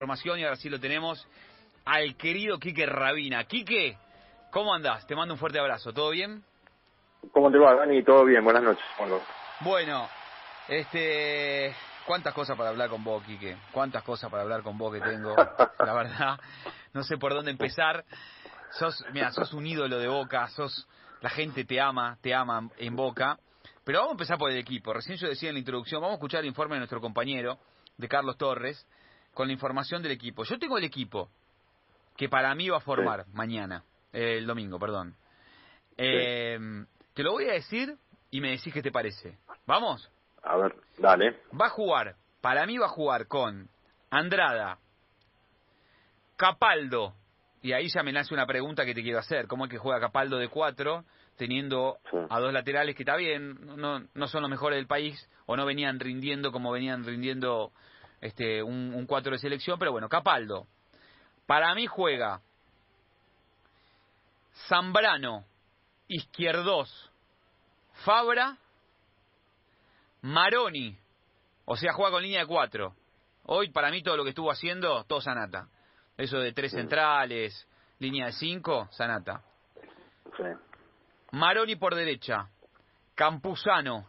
información y ahora sí lo tenemos al querido Quique Rabina. Quique, ¿cómo andás? Te mando un fuerte abrazo, ¿todo bien? ¿Cómo te va, Dani? ¿Todo bien? Buenas noches. Bueno, Bueno, este, cuántas cosas para hablar con vos, Quique. Cuántas cosas para hablar con vos que tengo, la verdad. No sé por dónde empezar. Sos, mira, sos un ídolo de Boca, sos, la gente te ama, te ama en Boca. Pero vamos a empezar por el equipo. Recién yo decía en la introducción, vamos a escuchar el informe de nuestro compañero, de Carlos Torres, con la información del equipo. Yo tengo el equipo que para mí va a formar mañana, eh, el domingo, perdón. Eh, Te lo voy a decir y me decís qué te parece. ¿Vamos? a ver, dale. Va a jugar, para mí va a jugar con Andrada, Capaldo, y ahí ya me nace una pregunta que te quiero hacer. ¿Cómo es que juega Capaldo de cuatro, teniendo Sí. a dos laterales que está bien, no, no son los mejores del país, o no venían rindiendo como venían rindiendo este un, un cuatro de selección, pero bueno, Capaldo. Para mí juega Zambrano, Izquierdos, Fabra, Maroni, o sea, juega con línea de cuatro. Hoy, para mí, todo lo que estuvo haciendo, todo Sanata. Eso de tres centrales, línea de cinco, Sanata. Sí. Maroni por derecha, Campuzano,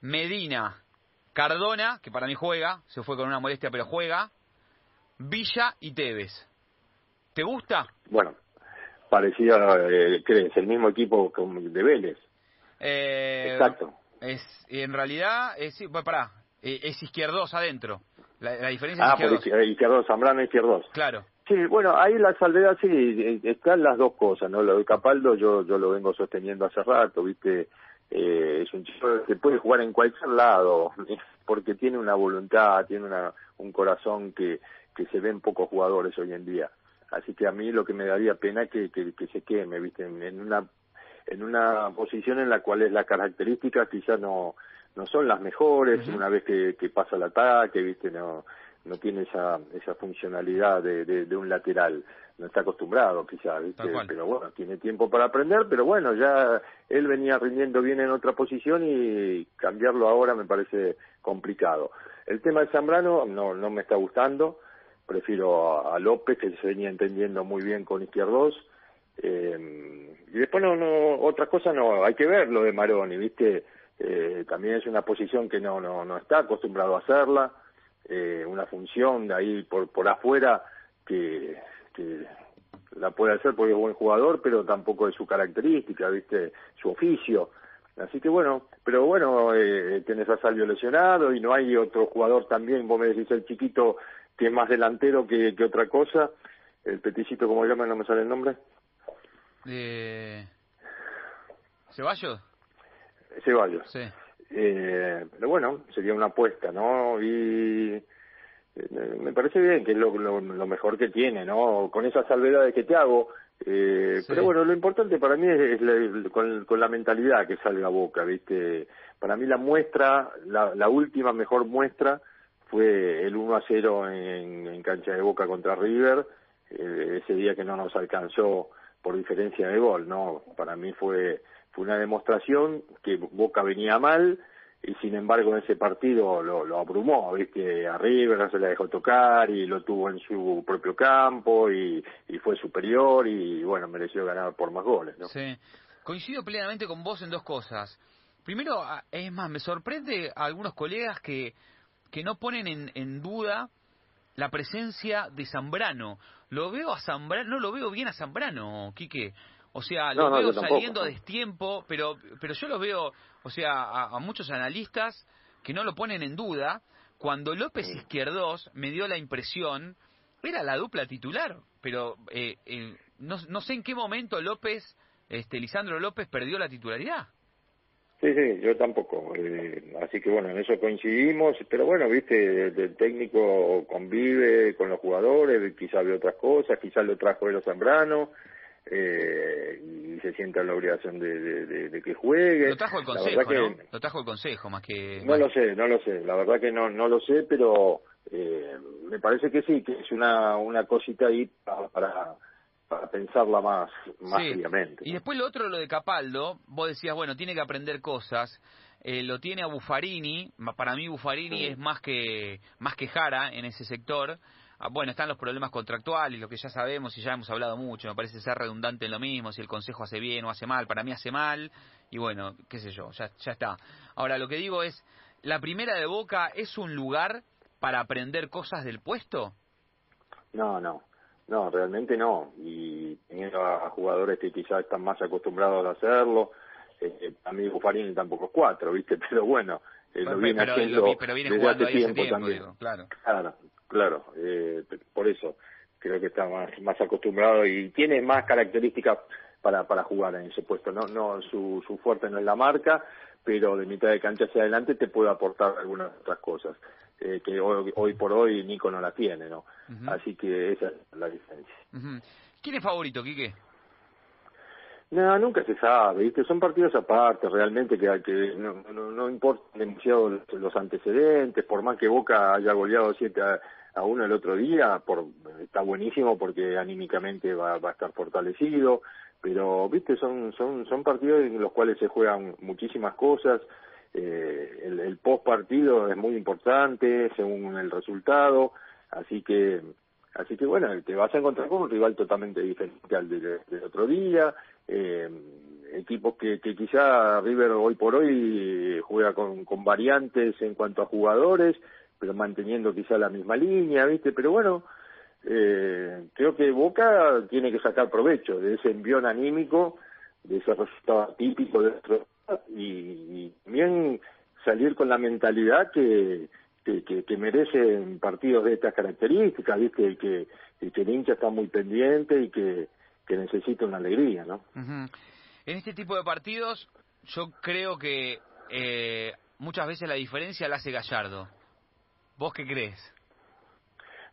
Medina, Cardona, que para mí juega, se fue con una molestia, pero juega, Villa y Tevez. ¿Te gusta? Bueno, parecía, eh, ¿crees? El mismo equipo de Vélez. Eh, Exacto. Es, en realidad, es, bueno, pará, eh, es izquierdos adentro. La, la diferencia Ah, es por izquierdos. izquier- Izquierdos, Zambrano, Izquierdos. Claro. Sí, bueno, ahí la salvedad sí, eh, están las dos cosas, ¿no? Lo de Capaldo yo, yo lo vengo sosteniendo hace rato, ¿viste? Eh, es un chico que puede jugar en cualquier lado, porque tiene una voluntad, tiene una, un corazón que, que se ven pocos jugadores hoy en día. Así que a mí lo que me daría pena es que, que, que se queme, ¿viste? En, en una en una posición en la cual es las características quizás no no son las mejores una vez que, que pasa el ataque viste no no tiene esa esa funcionalidad de, de, de un lateral. No está acostumbrado quizás viste pero bueno tiene tiempo para aprender pero bueno ya él venía rindiendo bien en otra posición y cambiarlo ahora me parece complicado. El tema de Zambrano no no me está gustando. Prefiero a, a López que se venía entendiendo muy bien con Izquierdos. Eh, y después no, no, otra cosa no, hay que ver lo de Maroni, ¿viste? Eh, también es una posición que no, no, no está acostumbrado a hacerla, eh, una función de ahí por, por afuera que, que la puede hacer porque es buen jugador, pero tampoco es su característica, ¿viste? Su oficio. Así que bueno, pero bueno, eh, tenés a Salvio lesionado y no hay otro jugador también, vos me decís el chiquito que es más delantero que, que otra cosa, el peticito como llama, no me sale el nombre. Eh, ¿Ceballos? Ceballos. Sí. Eh, pero bueno, sería una apuesta, ¿no? Y eh, me parece bien que es lo, lo, lo mejor que tiene, ¿no? Con esas salvedades que te hago. Eh, Sí. Pero bueno, lo importante para mí es, es la- con, con la mentalidad que salga a boca, ¿viste? Para mí la muestra, la, la última mejor muestra fue el 1 a 0 en, en cancha de boca contra River, eh, ese día que no nos alcanzó por diferencia de gol, ¿no? Para mí fue, fue una demostración que Boca venía mal y sin embargo en ese partido lo, abrumó, ¿viste? A River no se la dejó tocar y lo tuvo en su propio campo y, fue superior y bueno, mereció ganar por más goles. Sí. Coincido plenamente con vos en dos cosas. Primero, es más, me sorprende a algunos colegas que, que no ponen en, en duda la presencia de Zambrano. Lo veo a Zambrano, no lo veo bien a Zambrano, Quique. O sea, lo No, veo saliendo a destiempo, pero, pero yo lo veo, o sea, a, a muchos analistas que no lo ponen en duda. Cuando López Izquierdos me dio la impresión, era la dupla titular, pero eh, eh, no, no sé en qué momento López, este, Lisandro López perdió la titularidad. Sí, sí, yo tampoco. eh, así que bueno, en eso coincidimos. Pero bueno, viste, el, el técnico convive con los jugadores, quizás ve otras cosas, quizás lo trajo Elo Zambrano eh, y se sienta en la obligación de, de- de- de que juegue. Lo trajo el La consejo, que- ¿no? Lo trajo el consejo más que... No bueno, lo sé, no lo sé. La verdad que no, no lo sé, pero eh, me parece que sí, que es una, una cosita ahí pa- para, para pensarla más, más Sí. fríamente. Y después lo otro, lo de Capaldo, vos decías, bueno, tiene que aprender cosas. eh, lo tiene a Buffarini, para mí Buffarini Sí. es más que más que Jara en ese sector. Ah, bueno, están los problemas contractuales, lo que ya sabemos y ya hemos hablado mucho, me parece ser redundante en lo mismo, si el Consejo hace bien o hace mal, para mí hace mal, y bueno, qué sé yo, ya, ya está. Ahora, lo que digo es, ¿la primera de Boca es un lugar para aprender cosas del puesto? No, no, no, realmente no, y teniendo a jugadores que quizás están más acostumbrados a hacerlo, eh, a mí Buffarini tampoco es cuatro, ¿viste? Pero bueno, eh, lo viene pero, haciendo pero viene desde jugando hace ahí ese tiempo tiempo, también. digo, claro. Claro, claro, eh, por eso creo que está más, más acostumbrado y tiene más características para, para jugar en ese puesto. No, no su, su fuerte no es la marca, pero de mitad de cancha hacia adelante te puede aportar algunas otras cosas eh, que hoy, hoy por hoy Nico no la tiene, ¿no? Así que esa es la diferencia. ¿Quién es favorito, Quique? No, nunca se sabe, ¿viste? Son partidos aparte, realmente, que, que no, no, no importan demasiado los, los antecedentes, por más que Boca haya goleado 7 a, a 1 el otro día, por, está buenísimo porque anímicamente va, va a estar fortalecido, pero, ¿viste? Son, son, son partidos en los cuales se juegan muchísimas cosas, eh, el, el post partido es muy importante según el resultado, así que Así que bueno, te vas a encontrar con un rival totalmente diferente al del, del otro día, eh, equipos que, que quizá River hoy por hoy juega con, con variantes en cuanto a jugadores, pero manteniendo quizá la misma línea, ¿viste? Pero bueno, eh, creo que Boca tiene que sacar provecho de ese envión anímico, de ese resultado típico de y, y también salir con la mentalidad que que, que, que merecen partidos de estas características, ¿viste? Y que, y que el hincha está muy pendiente y que, que necesita una alegría, ¿no? Ujú. En este tipo de partidos, yo creo que eh, muchas veces la diferencia la hace Gallardo. ¿Vos qué crees?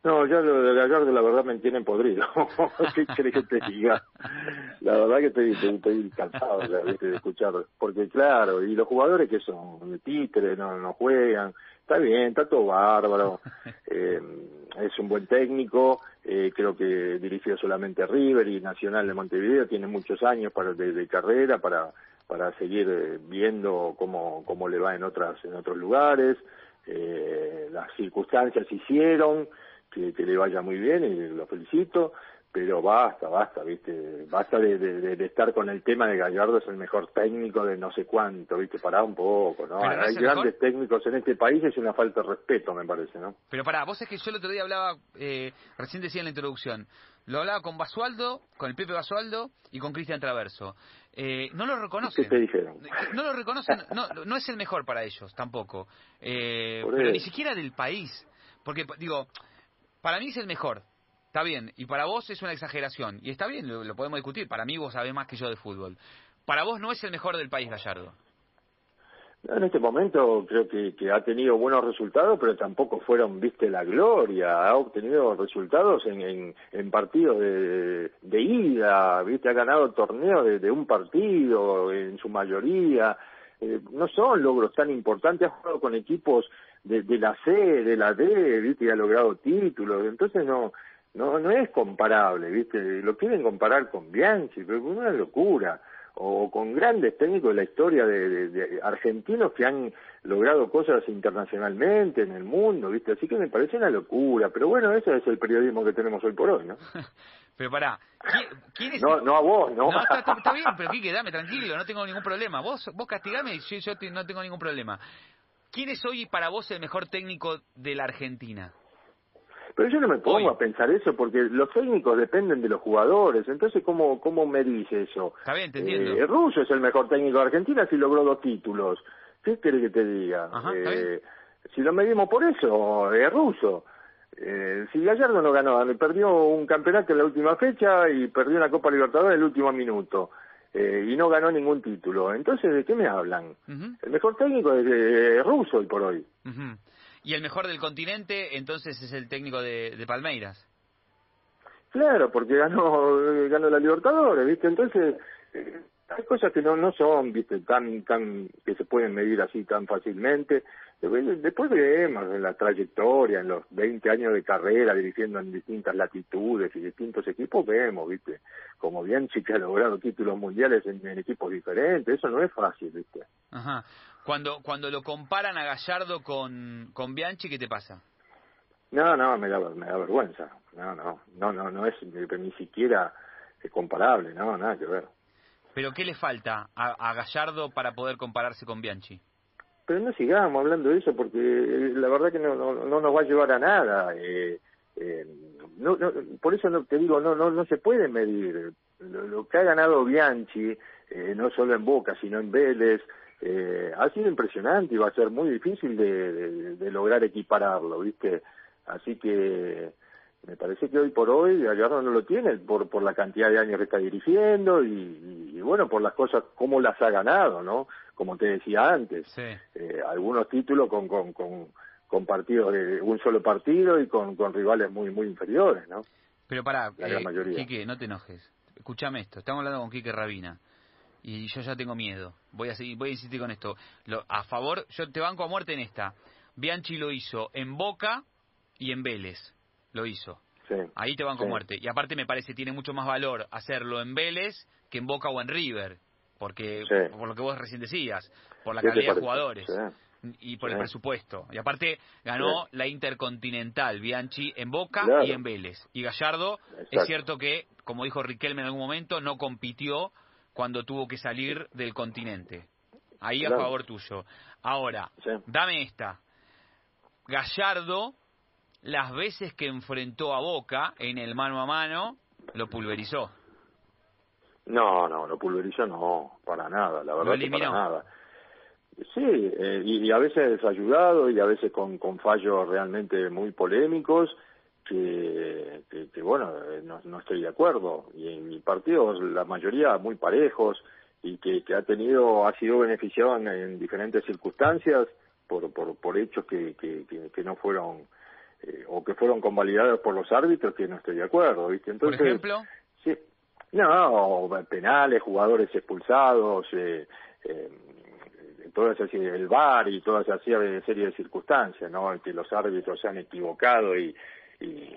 No, ya lo de Gallardo la verdad me tienen podrido. ¿Qué querés que te diga? La verdad que estoy, estoy, estoy cansado de escuchar. Porque claro, y los jugadores que son de títeres, no, no juegan. Está bien, está todo bárbaro. Eh, es un buen técnico. Eh, creo que dirigió solamente a River y Nacional de Montevideo. Tiene muchos años para de, de carrera para para seguir eh, viendo cómo, cómo le va en otras en otros lugares. Eh, las circunstancias hicieron que, que le vaya muy bien y lo felicito, pero basta, basta, viste, basta de, de, de estar con el tema de Gallardo es el mejor técnico de no sé cuánto, viste, pará un poco, ¿no? Pero Hay grandes mejor. técnicos en este país, es una falta de respeto, me parece, ¿no? Pero pará, vos es que yo el otro día hablaba, eh, recién decía en la introducción, lo hablaba con Basualdo, con el Pepe Basualdo y con Cristian Traverso. Eh, no lo ¿Qué reconocen. te dijeron? No lo reconocen, no, no es el mejor para ellos tampoco. Eh, pero ni siquiera del país. Porque, digo, para mí es el mejor. Está bien. Y para vos es una exageración. Y está bien, lo, lo podemos discutir. Para mí vos sabés más que yo de fútbol. Para vos no es el mejor del país, Gallardo. En este momento creo que, que ha tenido buenos resultados, pero tampoco fueron, viste, la gloria. Ha obtenido resultados en, en, partidos de, ida, viste, ha ganado torneos de, de un partido en su mayoría. Eh, no son logros tan importantes, ha jugado con equipos de, de la C, de la D, viste, y ha logrado títulos. Entonces no, no, no es comparable, viste. Lo quieren comparar con Bianchi, pero es una locura o con grandes técnicos de la historia de, de, de, argentinos que han logrado cosas internacionalmente en el mundo, ¿viste? Así que me parece una locura, pero bueno, ese es el periodismo que tenemos hoy por hoy, ¿no? pero pará, ¿quién, es? No, no a vos, ¿no? No, está, está- bien, pero Quique, dame tranquilo, no tengo ningún problema. Vos, vos castigame y yo, yo no tengo ningún problema. ¿Quién es hoy para vos el mejor técnico de la Argentina? Pero yo no me pongo Hoy. a pensar eso porque los técnicos dependen de los jugadores, entonces ¿cómo, cómo me dice eso? Está bien, te entiendo. Eh, Russo es el mejor técnico de Argentina si logró dos títulos. ¿Qué querés que te diga? Ajá, Eh, si lo medimos por eso, es ruso. Eh, si Gallardo no ganó, perdió un campeonato en la última fecha y perdió una Copa Libertadores en el último minuto. eh, y no ganó ningún título. Entonces, ¿de qué me hablan? El mejor técnico es eh, ruso hoy por hoy. ujú. Y el mejor del continente, entonces, es el técnico de, de Palmeiras. Claro, porque ganó, ganó la Libertadores, ¿viste? Entonces, eh, hay cosas que no, no son, ¿viste? Tan, tan, que se pueden medir así tan fácilmente. Después, después vemos en la trayectoria, en los 20 años de carrera, dirigiendo en distintas latitudes y distintos equipos, vemos, ¿viste? Como bien que ha logrado títulos mundiales en, en equipos diferentes, eso no es fácil, ¿viste? Ajá. Cuando, cuando lo comparan a Gallardo con, con Bianchi, ¿qué te pasa? No, no, me da, me da vergüenza. No, no, no, no, no es ni, siquiera comparable, no, nada que ver. ¿Pero qué le falta a, Gallardo para poder compararse con Bianchi? Pero no sigamos hablando de eso porque eh, la verdad que no, no, no nos va a llevar a nada. Eh, eh, no, no, por eso no, te digo, no, no, no se puede medir. Lo, que ha ganado Bianchi, eh, no solo en Boca, sino en Vélez, eh, ha sido impresionante y va a ser muy difícil de, de, lograr equipararlo, ¿viste? Así que me parece que hoy por hoy Gallardo no lo tiene por, por la cantidad de años que está dirigiendo y, y, bueno, por las cosas, cómo las ha ganado, ¿no? Como te decía antes, eh, algunos títulos con, con, con con partidos de un solo partido y con, con rivales muy muy inferiores, ¿no? Pero para, eh, Quique, no te enojes. Escúchame esto, estamos hablando con Quique Rabina y yo ya tengo miedo. Voy a seguir, voy a insistir con esto. Lo, a favor, yo te banco a muerte en esta. Bianchi lo hizo en Boca y en Vélez. Lo hizo. Sí, Ahí te banco a muerte. Y aparte me parece que tiene mucho más valor hacerlo en Vélez que en Boca o en River. Porque, por lo que vos recién decías, por la calidad de jugadores y por el presupuesto. Y aparte ganó la Intercontinental Bianchi en Boca y en Vélez. Y Gallardo, es cierto que, como dijo Riquelme en algún momento, no compitió cuando tuvo que salir del continente. Ahí a favor tuyo. Ahora, dame esta. Gallardo, las veces que enfrentó a Boca en el mano a mano, lo pulverizó. No, no, lo pulverizó no, para nada, la verdad que para nada. Sí, eh, y, a veces ayudado y a veces con, con fallos realmente muy polémicos que, que, bueno, eh, no, no, estoy de acuerdo. Y en mi partido la mayoría muy parejos y que, que ha tenido, ha sido beneficiado en, diferentes circunstancias por, por, por hechos que, que, que, no fueron eh, o que fueron convalidados por los árbitros que no estoy de acuerdo, ¿viste? Entonces, ¿Por ejemplo? Sí, no, penales, jugadores expulsados, eh, eh, toda esa el VAR y toda esa serie de circunstancias, ¿no? Que los árbitros se han equivocado y, y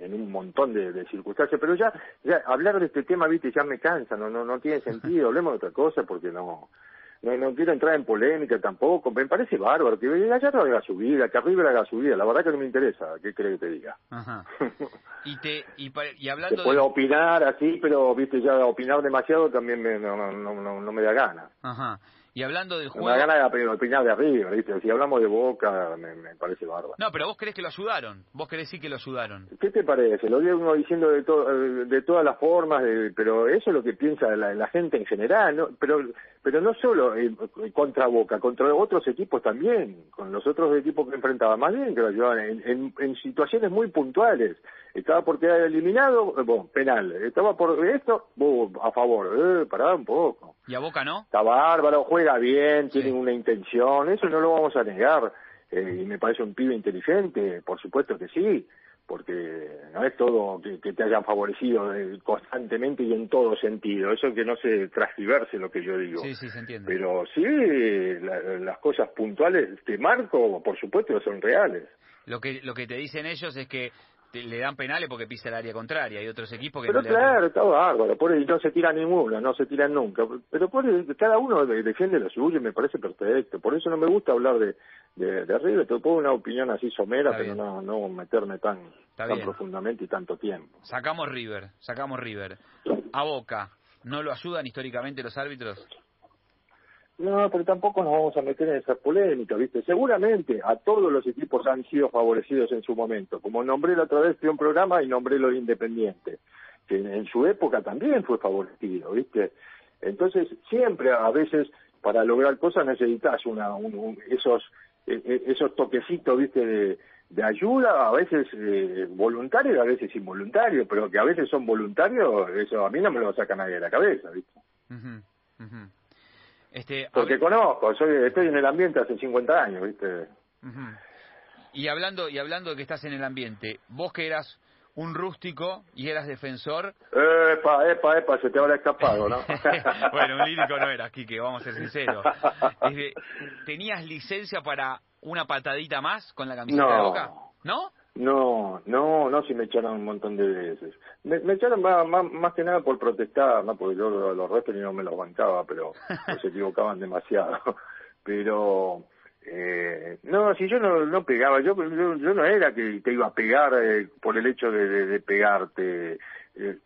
en, un montón de, circunstancias, pero ya, ya hablar de este tema, viste, ya me cansa, no, no, no tiene sentido, hablemos de otra cosa porque no, no, no quiero entrar en polémica tampoco, me parece bárbaro, que Gallardo haga su vida, que River haga su vida, la verdad que no me interesa, ¿qué crees que te diga? Ajá. Y, te, y, y hablando puedo opinar así, pero, viste, ya opinar demasiado también me, no, no, no, no me da gana. Ajá. Y hablando del juego... Me da ganas de opinar de arriba, ¿viste? Si hablamos de Boca, me, parece bárbaro. No, pero vos crees que lo ayudaron. Vos crees sí que lo ayudaron. ¿Qué te parece? Lo digo uno diciendo de, de todas las formas, pero eso es lo que piensa la, gente en general, ¿no? Pero, pero no solo eh, contra Boca, contra otros equipos también, con los otros equipos que enfrentaba. Más bien que lo ayudaban en, en, situaciones muy puntuales. Estaba por quedar eliminado, eh, bueno, penal. Estaba por esto, a favor. Eh, pará un poco. ¿Y a Boca no? Está bárbaro, juega bien, tiene una intención, eso no lo vamos a negar. Eh, y me parece un pibe inteligente, por supuesto que sí, porque no es todo que, te hayan favorecido eh, constantemente y en todo sentido. Eso que no se transgiverse lo que yo digo. Sí, sí, se entiende. Pero sí, las cosas puntuales que marco, por supuesto, son reales. Lo que, lo que te dicen ellos es que le dan penales porque pisa el área contraria. Hay otros equipos que pero no claro, le está bárbaro. Por no se tira ninguno, no se tiran nunca. Pero por cada uno defiende lo suyo y me parece perfecto. Por eso no me gusta hablar de, de, de arriba. Te pongo una opinión así somera, pero no, no meterme tan, tan profundamente y tanto tiempo. Sacamos River, sacamos River. A Boca, ¿no lo ayudan históricamente los árbitros? No, pero tampoco nos vamos a meter en esa polémica, ¿viste? Seguramente a todos los equipos han sido favorecidos en su momento. Como nombré la otra vez, fui un programa y nombré lo Independiente, que en su época también fue favorecido, ¿viste? Entonces, siempre a veces para lograr cosas necesitas una, un, esos, e, e, esos toquecitos, ¿viste? De, de ayuda, a veces eh, voluntario, a veces involuntario, pero que a veces son voluntarios, eso a mí no me lo saca nadie de la cabeza, ¿viste? Este, Porque conozco, soy, estoy en el ambiente hace 50 años, ¿viste? Y hablando y hablando de que estás en el ambiente, vos que eras un rústico y eras defensor. Epa, epa, epa, se te habrá escapado, ¿no? bueno, un lírico no eras, Quique, vamos a ser sinceros. ¿Tenías licencia para una patadita más con la camiseta de Boca? ¿No? No, no, no, si me echaron un montón de veces. Me, echaron más, más, que nada por protestar, no porque yo los, restos ni no me los bancaba, pero se equivocaban demasiado. Pero Eh, no, si yo no, no pegaba, yo, yo, no era que te iba a pegar eh, por el hecho de, de, pegarte. Eh,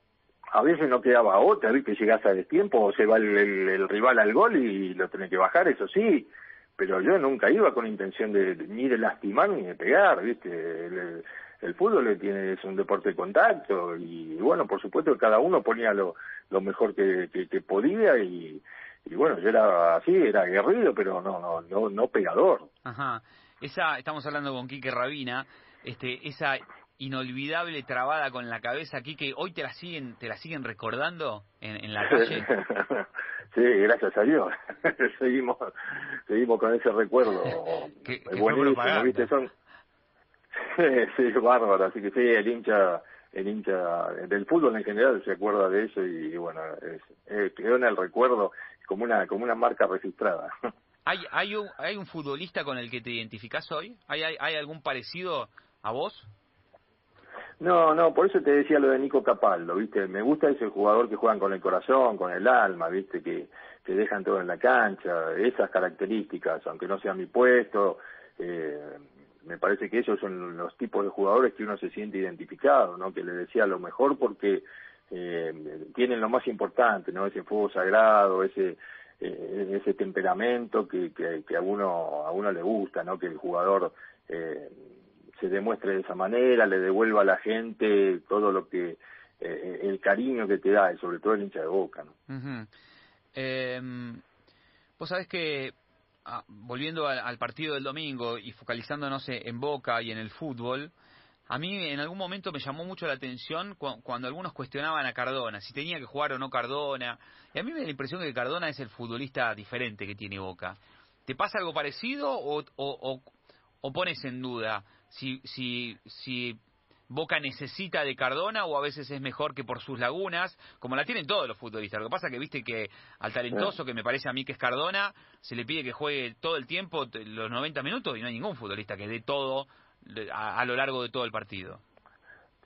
a veces no quedaba otra, ¿viste? Llegás a destiempo o se va el, el, rival al gol y lo tenés que bajar, eso sí. Pero yo nunca iba con intención de, ni de lastimar ni de pegar, ¿viste? El, el fútbol tiene, es un deporte de contacto y, bueno, por supuesto que cada uno ponía lo, lo mejor que, que podía y, y bueno, yo era así, era aguerrido, pero no, no, no, no pegador. Ajá. Esa, estamos hablando con Quique Rabina, este, esa inolvidable trabada con la cabeza, Quique, hoy te la siguen, te la siguen recordando en, en la calle. sí, gracias a Dios. seguimos, seguimos con ese recuerdo. ¿Qué, buenísimo, viste, son, sí, bárbaro, así que sí, el hincha el hincha del fútbol en general se acuerda de eso y, bueno, es, quedó en el recuerdo como una como una marca registrada. ¿Hay, hay, un, ¿Hay un futbolista con el que te identificás hoy? ¿Hay, hay, hay algún parecido a vos? No, no, por eso te decía lo de Nico Capaldo, ¿viste? Me gusta ese jugador que juegan con el corazón, con el alma, ¿viste? Que, que dejan todo en la cancha, esas características, aunque no sea mi puesto, eh, me parece que esos son los tipos de jugadores que uno se siente identificado, ¿no? Que le decía lo mejor porque eh, tienen lo más importante, ¿no? Ese fuego sagrado, ese eh, ese temperamento que, que, a uno a uno le gusta, ¿no? Que el jugador eh, se demuestre de esa manera, le devuelva a la gente todo lo que eh, el cariño que te da, y sobre todo el hincha de Boca, ¿no? eh, vos sabés que volviendo al, partido del domingo y focalizándonos en Boca y en el fútbol, a mí en algún momento me llamó mucho la atención cuando algunos cuestionaban a Cardona, si tenía que jugar o no Cardona. Y a mí me da la impresión que Cardona es el futbolista diferente que tiene Boca. ¿Te pasa algo parecido o, o, o, pones en duda si, si, si Boca necesita de Cardona o a veces es mejor que por sus lagunas, como la tienen todos los futbolistas. Lo que pasa que viste que al talentoso, que me parece a mí que es Cardona, se le pide que juegue todo el tiempo, los 90 minutos, y no hay ningún futbolista que dé todo a, lo largo de todo el partido.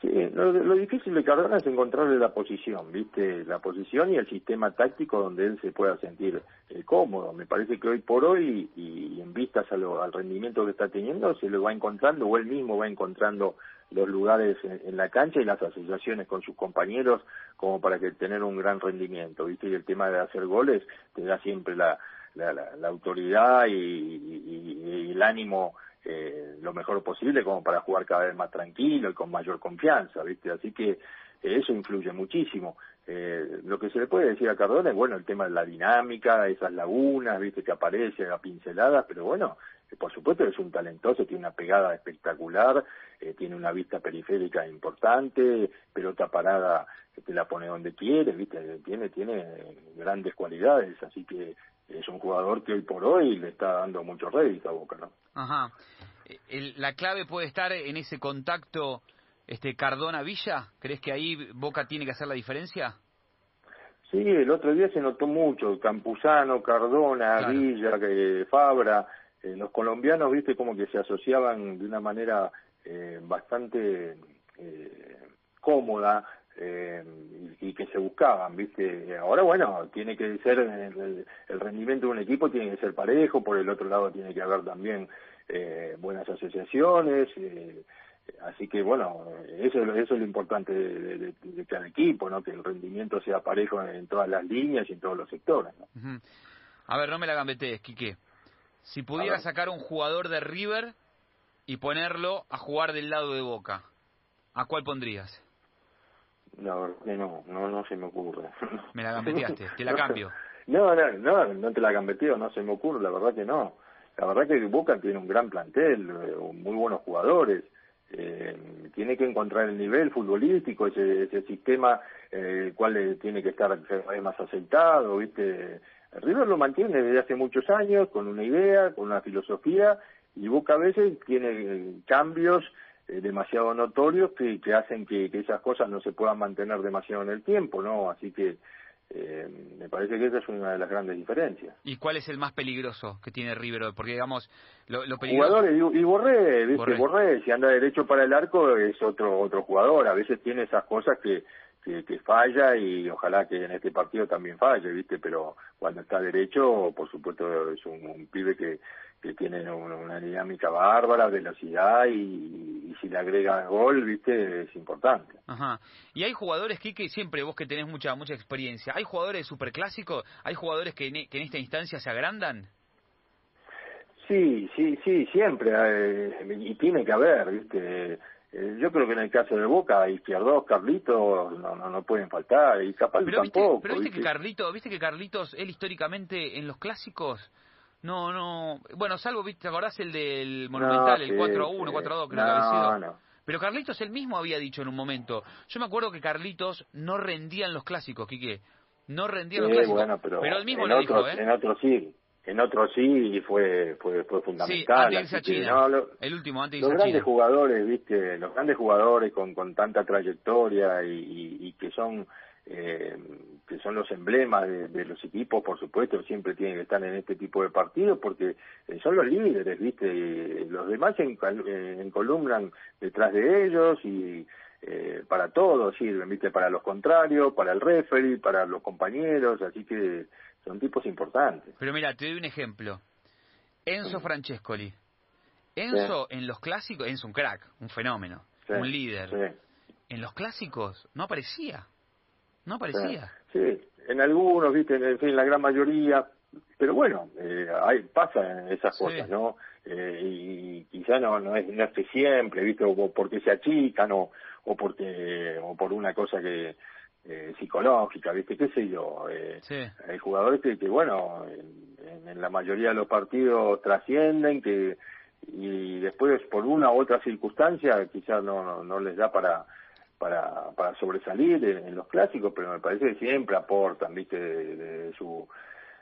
Sí, lo, difícil de Cardona es encontrarle la posición, ¿viste? La posición y el sistema táctico donde él se pueda sentir eh, cómodo. Me parece que hoy por hoy, y, en vistas a lo, al rendimiento que está teniendo, se lo va encontrando, o él mismo va encontrando los lugares en, la cancha y las asociaciones con sus compañeros como para que tener un gran rendimiento, ¿viste? Y el tema de hacer goles te da siempre la, la, la, autoridad y, el ánimo eh, lo mejor posible como para jugar cada vez más tranquilo y con mayor confianza, ¿viste? Así que eso influye muchísimo. Eh, lo que se le puede decir a Cardona es, bueno, el tema de la dinámica, esas lagunas, ¿viste? Que aparecen a pinceladas, pero bueno, por supuesto es un talentoso, tiene una pegada espectacular, tiene una vista periférica importante, pelota parada te la pone donde quiere, ¿viste? Tiene, tiene grandes cualidades, así que es un jugador que hoy por hoy le está dando mucho rédito a Boca, ¿no? Ajá. la clave puede estar en ese contacto este Cardona-Villa. ¿Crees que ahí Boca tiene que hacer la diferencia? Sí, el otro día se notó mucho. Campuzano, Cardona, Villa, eh, Fabra. Eh, los colombianos, viste, como que se asociaban de una manera eh, bastante eh, cómoda eh, y, que se buscaban, ¿viste? Ahora, bueno, tiene que ser el, rendimiento de un equipo tiene que ser parejo, por el otro lado tiene que haber también eh, buenas asociaciones, eh, así que bueno, eso, eso es lo importante de, cada equipo, ¿no? Que el rendimiento sea parejo en, todas las líneas y en todos los sectores. A ver, no me la gambetees, Quique. Si pudiera sacar un jugador de River y ponerlo a jugar del lado de Boca, ¿a cuál pondrías? La verdad que no, no, no se me ocurre. Me la gambeteaste, te la cambio. No, no, no, no te la gambeteo, no se me ocurre, la verdad que no. La verdad que Boca tiene un gran plantel, eh, muy buenos jugadores. Eh, tiene que encontrar el nivel futbolístico, ese, ese sistema eh, el cual tiene que estar más aceitado, ¿viste? River lo mantiene desde hace muchos años con una idea, con una filosofía, y Boca a veces tiene cambios eh, demasiado notorios que, que hacen que, que, esas cosas no se puedan mantener demasiado en el tiempo, ¿no? Así que eh, me parece que esa es una de las grandes diferencias. ¿Y cuál es el más peligroso que tiene River Porque, digamos, lo, lo peligroso... Jugadores, y, Borré, ¿viste? Borré. si anda derecho para el arco es otro otro jugador. A veces tiene esas cosas que, que, que, falla y ojalá que en este partido también falle, ¿viste? Pero cuando está derecho, por supuesto, es un, un pibe que, que tienen una, dinámica bárbara, velocidad y, si le agregan gol, viste, es importante. Ajá. Y hay jugadores, Kike, siempre vos que tenés mucha mucha experiencia, ¿hay jugadores superclásicos? ¿Hay jugadores que en, que en esta instancia se agrandan? Sí, sí, sí, siempre. Eh, y tiene que haber, ¿viste? Eh, yo creo que en el caso de Boca, Izquierdos, Carlitos, no, no, no pueden faltar, y pero tampoco. pero viste que Carlitos, viste que Carlitos, él históricamente en los clásicos, no, no, bueno, salvo, viste, ¿te acordás el del Monumental, el 4 a 1, 4 a 2, creo que había sido? No. Pero Carlitos él mismo había dicho en un momento, yo me acuerdo que Carlitos no rendía en los clásicos, Quique, no rendía en los clásicos, pero, pero, él mismo lo dijo, ¿eh? En otros sí, en otros sí fue fue fue fundamental sí, el último antes los grandes jugadores viste los grandes jugadores con con tanta trayectoria y, y, que son eh, que son los emblemas de, los equipos por supuesto siempre tienen que estar en este tipo de partidos porque eh, son los líderes viste los demás se eh, encolumnan detrás de ellos y eh, para todos sirven, ¿viste? Para los contrarios, para el referee, para los compañeros, así que son tipos importantes. Pero mira, te doy un ejemplo. Enzo Francescoli. Enzo en los clásicos, Enzo un crack, un fenómeno, un líder. En los clásicos no aparecía. No aparecía. Sí, en algunos, viste, en fin, la gran mayoría. Pero bueno, eh, hay, pasan esas cosas, ¿no? Eh, y quizá no, no, es, no es que siempre, viste, o porque se achican o, o porque o por una cosa que eh, psicológica, ¿viste? ¿Qué sé yo? Eh, Hay jugadores que, que bueno, en, en, la mayoría de los partidos trascienden, que y después por una u otra circunstancia quizás no, no, les da para para, para sobresalir en, los clásicos, pero me parece que siempre aportan, ¿viste? De, su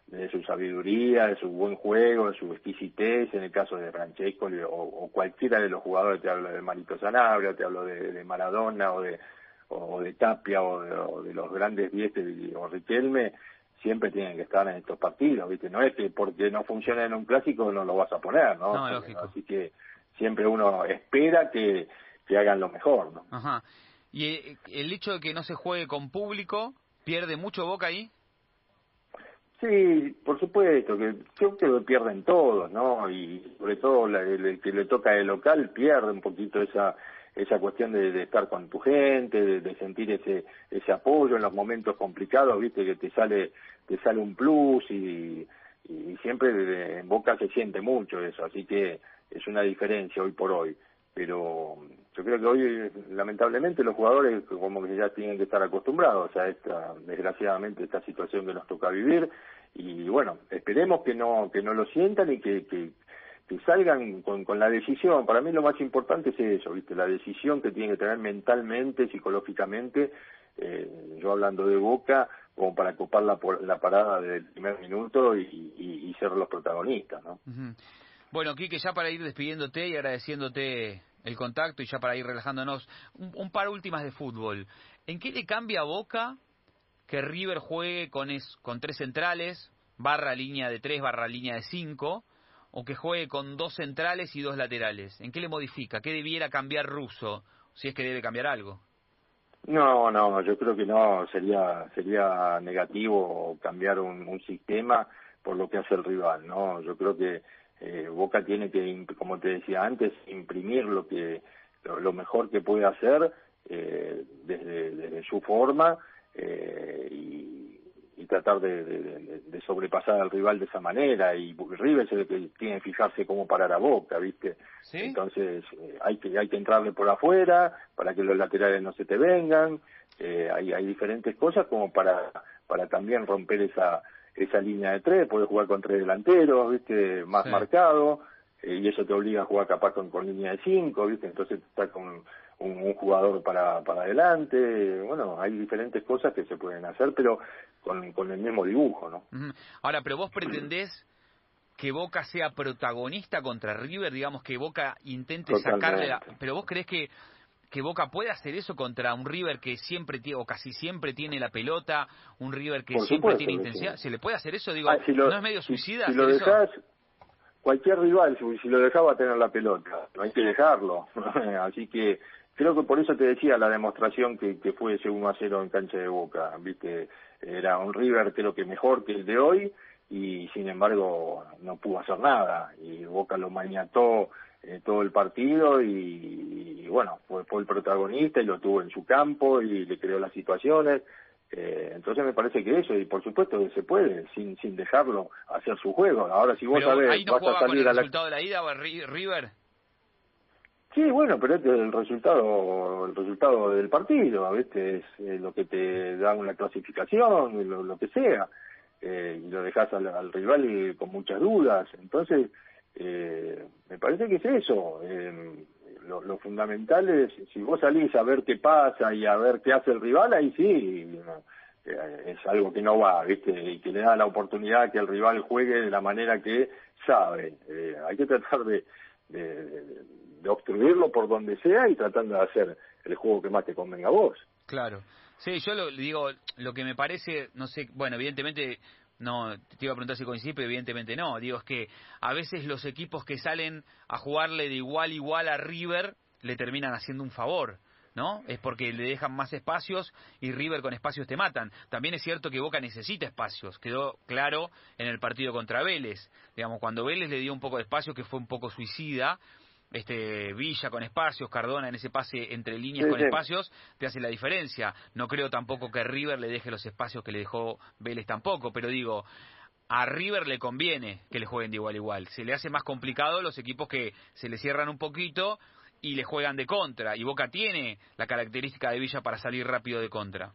de su sabiduría, de su buen juego, de su exquisitez, en el caso de Francesco o, cualquiera de los jugadores, te hablo de Marito Sanabria, te hablo de, de Maradona o de o de Tapia o de, los grandes Vietes o Riquelme, siempre tienen que estar en estos partidos, ¿viste? No es que porque no funciona en un clásico no lo vas a poner, ¿no? Así que siempre uno espera que, que hagan lo mejor, ¿no? Ajá. ¿Y eh, el hecho de que no se juegue con público, pierde mucho Boca ahí? Sí, por supuesto, que creo que lo pierden todos, ¿no? Y sobre todo el, que le toca el local pierde un poquito esa esa cuestión de, estar con tu gente, de, sentir ese ese apoyo en los momentos complicados, viste que te sale te sale un plus y, y siempre en Boca se siente mucho eso, así que es una diferencia hoy por hoy. Pero yo creo que hoy, lamentablemente, los jugadores como que ya tienen que estar acostumbrados a esta, desgraciadamente, esta situación que nos toca vivir. Y bueno, esperemos que no que no lo sientan y que, que salgan con, con la decisión. Para mí lo más importante es eso, ¿viste? La decisión que tienen que tener mentalmente, psicológicamente, eh, yo hablando de Boca, como para ocupar la, la parada del primer minuto y, y, ser los protagonistas, ¿no? Bueno, Quique, ya para ir despidiéndote y agradeciéndote el contacto y ya para ir relajándonos, un, par últimas de fútbol. ¿En qué le cambia a Boca que River juegue con, es, con tres centrales, barra línea de tres, barra línea de cinco, o que juegue con dos centrales y dos laterales? ¿En qué le modifica? ¿Qué debiera cambiar Russo? Si es que debe cambiar algo. No, no, yo creo que no, sería sería negativo cambiar un, un sistema por lo que hace el rival, ¿no? Yo creo que eh, Boca tiene que, como te decía antes, imprimir lo que lo, mejor que puede hacer eh, desde, desde, su forma eh, y y tratar de, de, sobrepasar al rival de esa manera y River que tiene que fijarse cómo parar a Boca, ¿viste? Entonces eh, hay que hay que entrarle por afuera para que los laterales no se te vengan, eh, hay, hay diferentes cosas como para para también romper esa esa línea de tres, puedes jugar con tres delanteros, ¿viste? Más marcado eh, y eso te obliga a jugar capaz con, con línea de cinco, ¿viste? Entonces está con un, jugador para, para adelante. Bueno, hay diferentes cosas que se pueden hacer, pero con, con el mismo dibujo, ¿no? Ahora, pero vos pretendés que Boca sea protagonista contra River, digamos que Boca intente sacarle la... Pero vos crees que que Boca puede hacer eso contra un River que siempre tiene, o casi siempre tiene la pelota, un River que siempre tiene intensidad. ¿Se le puede hacer eso? Digo, ah, ¿no es medio suicida? Si, lo dejas, cualquier rival, si, lo dejaba tener la pelota, no hay que dejarlo. Así que creo que por eso te decía la demostración que, que fue ese 1 a 0 en cancha de Boca, viste, era un River creo que mejor que el de hoy y sin embargo no pudo hacer nada y Boca lo maniató eh, todo el partido y, bueno, fue, fue el protagonista y lo tuvo en su campo y le creó las situaciones. Eh, entonces me parece que eso, y por supuesto que se puede, sin sin dejarlo hacer su juego. Ahora si vos sabés, ahí no vas a salir con el resultado de la ida River. Sí, bueno, pero este es el resultado, el resultado del partido, ¿viste? Es, es lo que te da una clasificación, lo, lo que sea, eh, y lo dejas al, al rival con muchas dudas. Entonces, eh, me parece que es eso. Eh, lo, lo, fundamental es, si vos salís a ver qué pasa y a ver qué hace el rival, ahí sí, eh, es algo que no va, ¿viste? Y que le da la oportunidad que el rival juegue de la manera que sabe. Eh, hay que tratar de, de, de obstruirlo por donde sea y tratando de hacer el juego que más te convenga a vos. Claro. Sí, yo lo digo, lo que me parece, no sé, bueno, evidentemente no, te iba a preguntar si coincide, pero evidentemente no. Digo, es que a veces los equipos que salen a jugarle de igual igual a River le terminan haciendo un favor. ¿no? Es porque le dejan más espacios y River con espacios te matan. También es cierto que Boca necesita espacios, quedó claro en el partido contra Vélez. Digamos, cuando Vélez le dio un poco de espacio, que fue un poco suicida, este Villa con espacios, Cardona en ese pase entre líneas con espacios, te hace la diferencia. No creo tampoco que River le deje los espacios que le dejó Vélez tampoco, pero digo, a River le conviene que le jueguen de igual a igual. Se le hace más complicado los equipos que se le cierran un poquito y le juegan de contra. Y Boca tiene la característica de Villa para salir rápido de contra.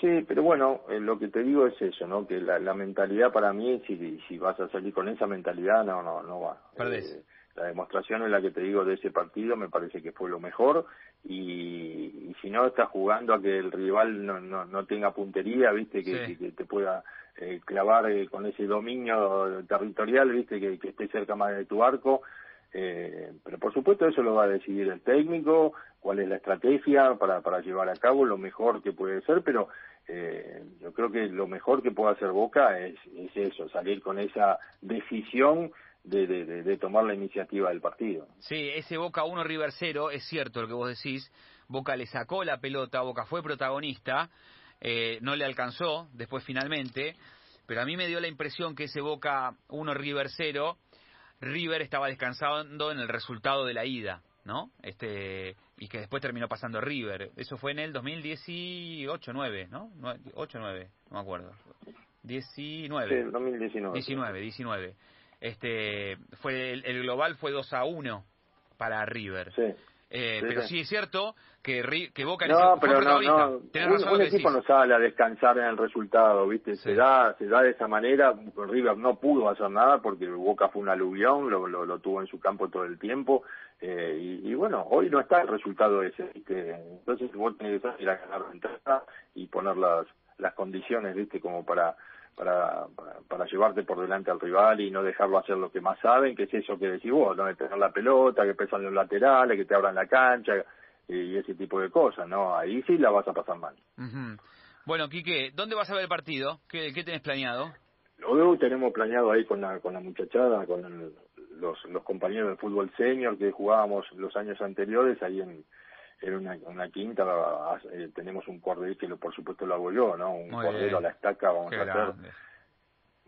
Sí, pero bueno, eh, lo que te digo es eso, ¿no? Que la, la mentalidad para mí, si, si vas a salir con esa mentalidad, no, no, no va. Perdés. Eh, la demostración es la que te digo de ese partido, me parece que fue lo mejor. Y, si no estás jugando a que el rival no, no, no tenga puntería, viste, que, que, te pueda eh, clavar eh, con ese dominio territorial, viste, que, que esté cerca más de tu arco. Eh, pero por supuesto eso lo va a decidir el técnico, cuál es la estrategia para, para llevar a cabo lo mejor que puede ser, pero eh, yo creo que lo mejor que puede hacer Boca es, es eso, salir con esa decisión de, de, de, tomar la iniciativa del partido. Sí, ese Boca 1 River 0, es cierto lo que vos decís, Boca le sacó la pelota, Boca fue protagonista, eh, no le alcanzó después finalmente, pero a mí me dio la impresión que ese Boca 1 River 0, River estaba descansando en el resultado de la ida, ¿no? Este y que después terminó pasando River. Eso fue en el 2018 9, ¿no? 8 9, no me acuerdo. 19. Sí, 2019. 19, 19 este fue el, global fue 2 a 1 para River. Sí. Eh, pero sí. es cierto que, que Boca no, pero no, no. Un, equipo no sale a descansar en el resultado, ¿viste? Se da se da de esa manera. River no pudo hacer nada porque Boca fue un aluvión, lo, lo, lo tuvo en su campo todo el tiempo. Eh, y, y, bueno, hoy no está el resultado ese. ¿viste? Entonces vos tenés que ir a ganar ventaja y poner las, las condiciones, ¿viste? Como para para, para, llevarte por delante al rival y no dejarlo hacer lo que más saben, que es eso que decís vos, ¿no? de tener la pelota, que pesan los laterales, que te abran la cancha y, ese tipo de cosas, ¿no? Ahí sí la vas a pasar mal. Bueno, Quique, ¿dónde vas a ver el partido? ¿Qué, qué tenés planeado? Luego tenemos planeado ahí con la, con la muchachada, con los, los compañeros de fútbol senior que jugábamos los años anteriores ahí en era una, una quinta, eh, tenemos un cordero que por supuesto lo hago yo, ¿no? Un cordero a la estaca, vamos a hacer.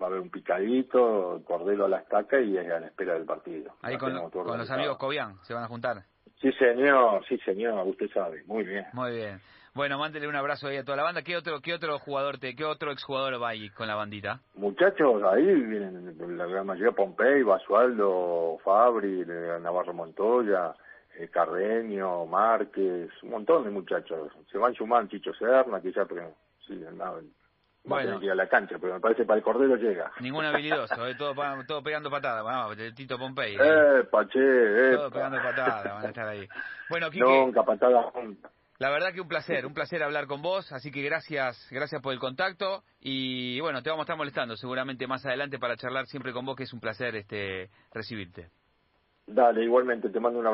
Va a haber un picadito, cordero a la estaca y a la espera del partido. Ahí con, los amigos Cobian, ¿se van a juntar? Sí, señor, sí, señor, usted sabe, muy bien. Muy bien. Bueno, mándele un abrazo ahí a toda la banda. ¿Qué otro, qué otro jugador, te, qué otro exjugador va ahí con la bandita? Muchachos, ahí vienen la gran mayoría, Pompey, Basualdo, Fabri, Navarro Montoya, eh, Carreño, Márquez, un montón de muchachos. Se van sumando Chicho Serna, que ya, pero sí, no, bueno. a la cancha, pero me parece para el Cordero llega. Ningún habilidoso, eh, todo, todo pegando patadas, vamos, Tito Pompey. Eh, Pache, eh. Todo pegando patadas, van a estar ahí. Bueno, Quique, Nunca patada La verdad que un placer, un placer hablar con vos, así que gracias, gracias por el contacto y bueno, te vamos a estar molestando seguramente más adelante para charlar siempre con vos, que es un placer este recibirte. Dale, igualmente, te mando un abrazo.